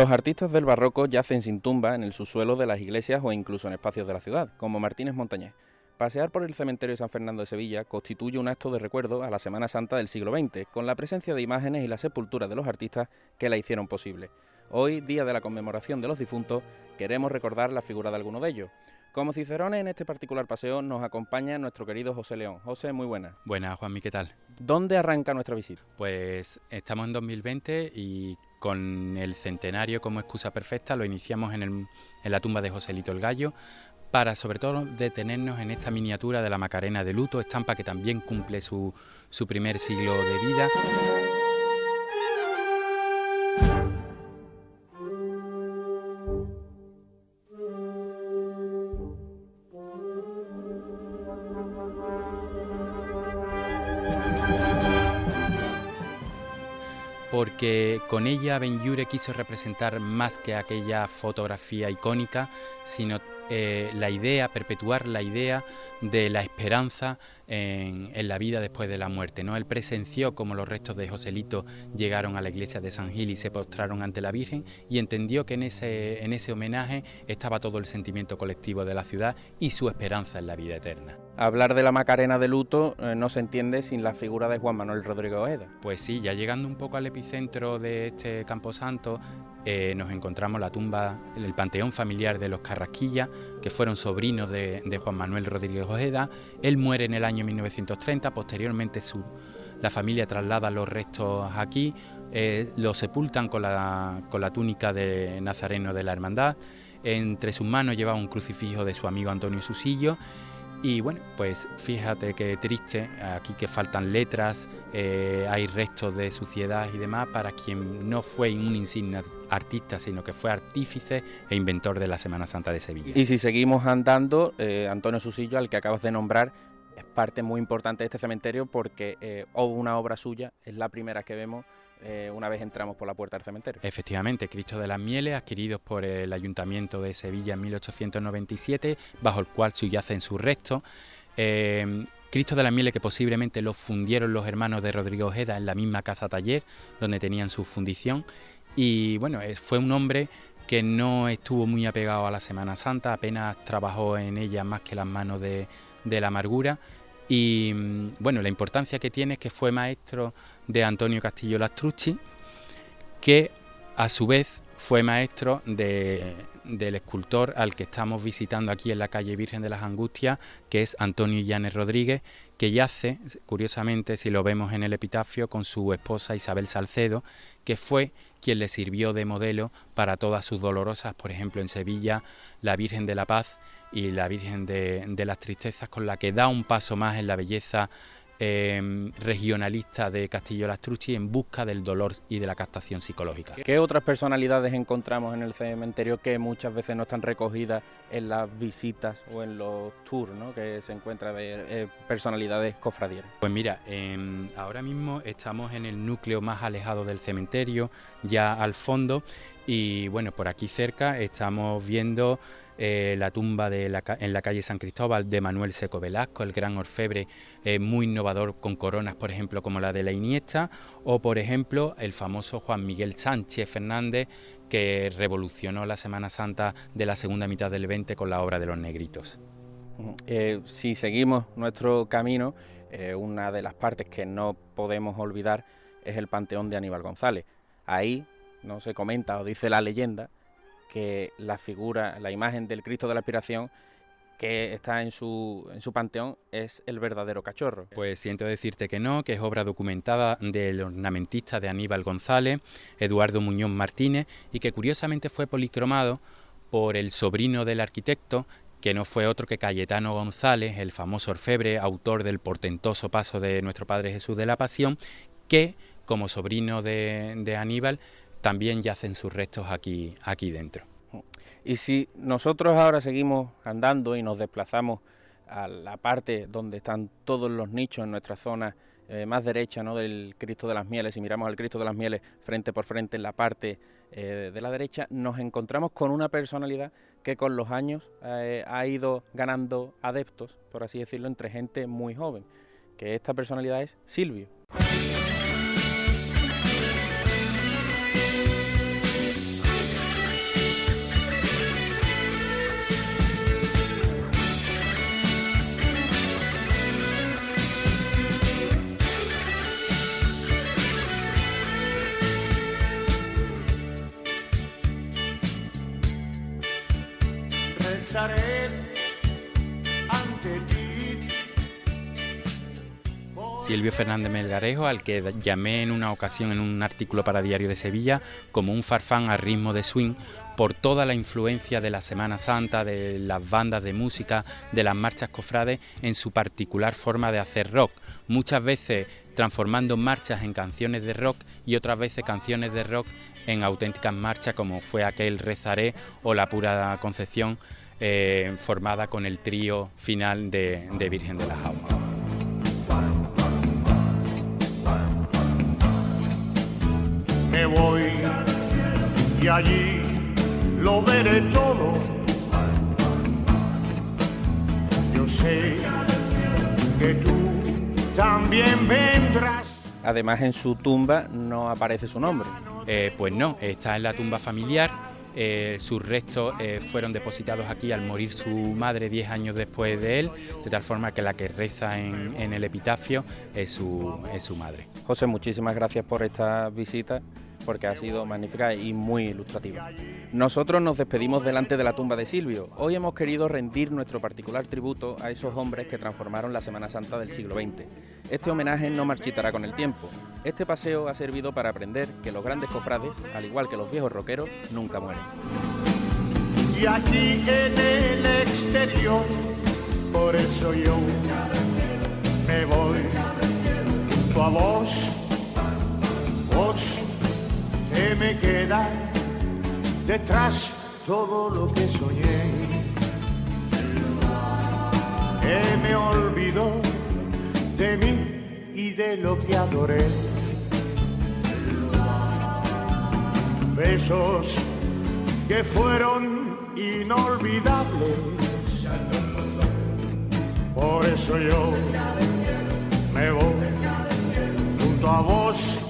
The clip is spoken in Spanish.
Los artistas del barroco yacen sin tumba en el subsuelo de las iglesias o incluso en espacios de la ciudad, como Martínez Montañés. Pasear por el cementerio de San Fernando de Sevilla constituye un acto de recuerdo a la Semana Santa del siglo XX, con la presencia de imágenes y la sepultura de los artistas que la hicieron posible. Hoy, día de la conmemoración de los difuntos, queremos recordar la figura de alguno de ellos. Como Cicerone en este particular paseo nos acompaña nuestro querido José León. José, muy buenas. Buenas, Juanmi, ¿qué tal? ¿Dónde arranca nuestra visita? Pues estamos en 2020 y con el centenario como excusa perfecta lo iniciamos en, en la tumba de Joselito el Gallo, para sobre todo detenernos en esta miniatura de la Macarena de luto, estampa que también cumple su primer siglo de vida. Porque con ella Ben-Yure quiso representar más que aquella fotografía icónica, sino eh, la idea, perpetuar la idea de la esperanza en, la vida después de la muerte. ¿no? Él presenció como los restos de Joselito llegaron a la iglesia de San Gil y se postraron ante la Virgen y entendió que en ese, en ese homenaje estaba todo el sentimiento colectivo de la ciudad y su esperanza en la vida eterna. Hablar de la Macarena de luto eh, no se entiende sin la figura de Juan Manuel Rodríguez Ojeda. Pues sí, ya llegando un poco al epicentro de este camposanto, eh, nos encontramos la tumba, el panteón familiar de los Carrasquilla, que fueron sobrinos de, Juan Manuel Rodríguez Ojeda. Él muere en el año 1930, posteriormente su, la familia traslada los restos aquí, eh, lo sepultan con la, con la túnica de Nazareno de la Hermandad. Entre sus manos llevaba un crucifijo de su amigo Antonio Susillo y bueno, pues fíjate qué triste, aquí que faltan letras, eh, hay restos de suciedad y demás para quien no fue un insigne artista, sino que fue artífice e inventor de la Semana Santa de Sevilla. Y si seguimos andando, eh, Antonio Susillo, al que acabas de nombrar, es parte muy importante de este cementerio porque eh, una obra suya, es la primera que vemos eh, una vez entramos por la puerta del cementerio. Efectivamente, Cristo de las Mieles, adquiridos por el Ayuntamiento de Sevilla en 1897, bajo el cual subyacen sus restos. Eh, Cristo de las Mieles que posiblemente lo fundieron los hermanos de Rodrigo Ojeda en la misma casa taller donde tenían su fundición y bueno, fue un hombre que no estuvo muy apegado a la Semana Santa, apenas trabajó en ella más que las manos de, de la amargura y mm, bueno, la importancia que tiene es que fue maestro de Antonio Castillo Lastrucci, que a su vez fue maestro del escultor al que estamos visitando aquí en la calle Virgen de las Angustias, que es Antonio Llanes Rodríguez, que yace, curiosamente, si lo vemos en el epitafio, con su esposa Isabel Salcedo, que fue quien le sirvió de modelo para todas sus dolorosas, por ejemplo en Sevilla, la Virgen de la Paz y la Virgen de, de las Tristezas, con la que da un paso más en la belleza Em, regionalista de Castillo Lastrucci en busca del dolor y de la captación psicológica. ¿Qué otras personalidades encontramos en el cementerio que muchas veces no están recogidas en las visitas o en los tours que se encuentra de eh, personalidades cofradieras? Pues mira, em, ahora mismo estamos en el núcleo más alejado del cementerio, ya al fondo, y bueno, por aquí cerca estamos viendo eh, la tumba en la calle San Cristóbal de Manuel Seco Velasco, el gran orfebre eh, muy innovador con coronas, por ejemplo, como la de la Iniesta, o por ejemplo el famoso Juan Miguel Sánchez Fernández, que revolucionó la Semana Santa de la segunda mitad del 20 con la obra de los negritos. Eh, si seguimos nuestro camino, una de las partes que no podemos olvidar es el Panteón de Aníbal González. Ahí, no se comenta o dice la leyenda, que la figura, la imagen del Cristo de la Aspiración que está en su, en su panteón es el verdadero cachorro. Pues siento decirte que no, que es obra documentada del ornamentista de Aníbal González, Eduardo Muñoz Martínez, y que curiosamente fue policromado por el sobrino del arquitecto, que no fue otro que Cayetano González, el famoso orfebre, autor del portentoso paso de nuestro Padre Jesús de la Pasión, que como sobrino de, de Aníbal también yacen sus restos aquí, aquí dentro. Y si nosotros ahora seguimos andando y nos desplazamos a la parte donde están todos los nichos en nuestra zona eh, más derecha ¿no? del Cristo de las Mieles, y miramos al Cristo de las Mieles frente por frente en la parte eh, de la derecha, nos encontramos con una personalidad que con los años eh, ha ido ganando adeptos, por así decirlo, entre gente muy joven, que esta personalidad es Silvio. Silvio Fernández Melgarejo, al que llamé en una ocasión en un artículo para Diario de Sevilla como un farfán a ritmo de swing por toda la influencia de la Semana Santa, de las bandas de música, de las marchas cofrades en su particular forma de hacer rock, muchas veces transformando marchas en canciones de rock y otras veces canciones de rock en auténticas marchas como fue aquel Rezaré o la Pura Concepción eh, formada con el trío final de, Virgen de la Jaula. Me voy y allí lo veré todo. Yo sé que tú también vendrás. Además en su tumba no aparece su nombre. Eh, pues no, está en la tumba familiar. Eh, sus restos eh, fueron depositados aquí al morir su madre 10 años después de él, de tal forma que la que reza en, en el epitafio es su, es su madre. José, muchísimas gracias por esta visita porque ha sido magnífica y muy ilustrativa. Nosotros nos despedimos delante de la tumba de Silvio. Hoy hemos querido rendir nuestro particular tributo a esos hombres que transformaron la Semana Santa del siglo XX. Este homenaje no marchitará con el tiempo. Este paseo ha servido para aprender que los grandes cofrades, al igual que los viejos rockeros, nunca mueren. Y en el exterior, por eso yo me voy vos, vos me queda detrás todo lo que soñé. Que me olvidó de mí y de lo que adoré. Besos que fueron inolvidables. Por eso yo me voy junto a vos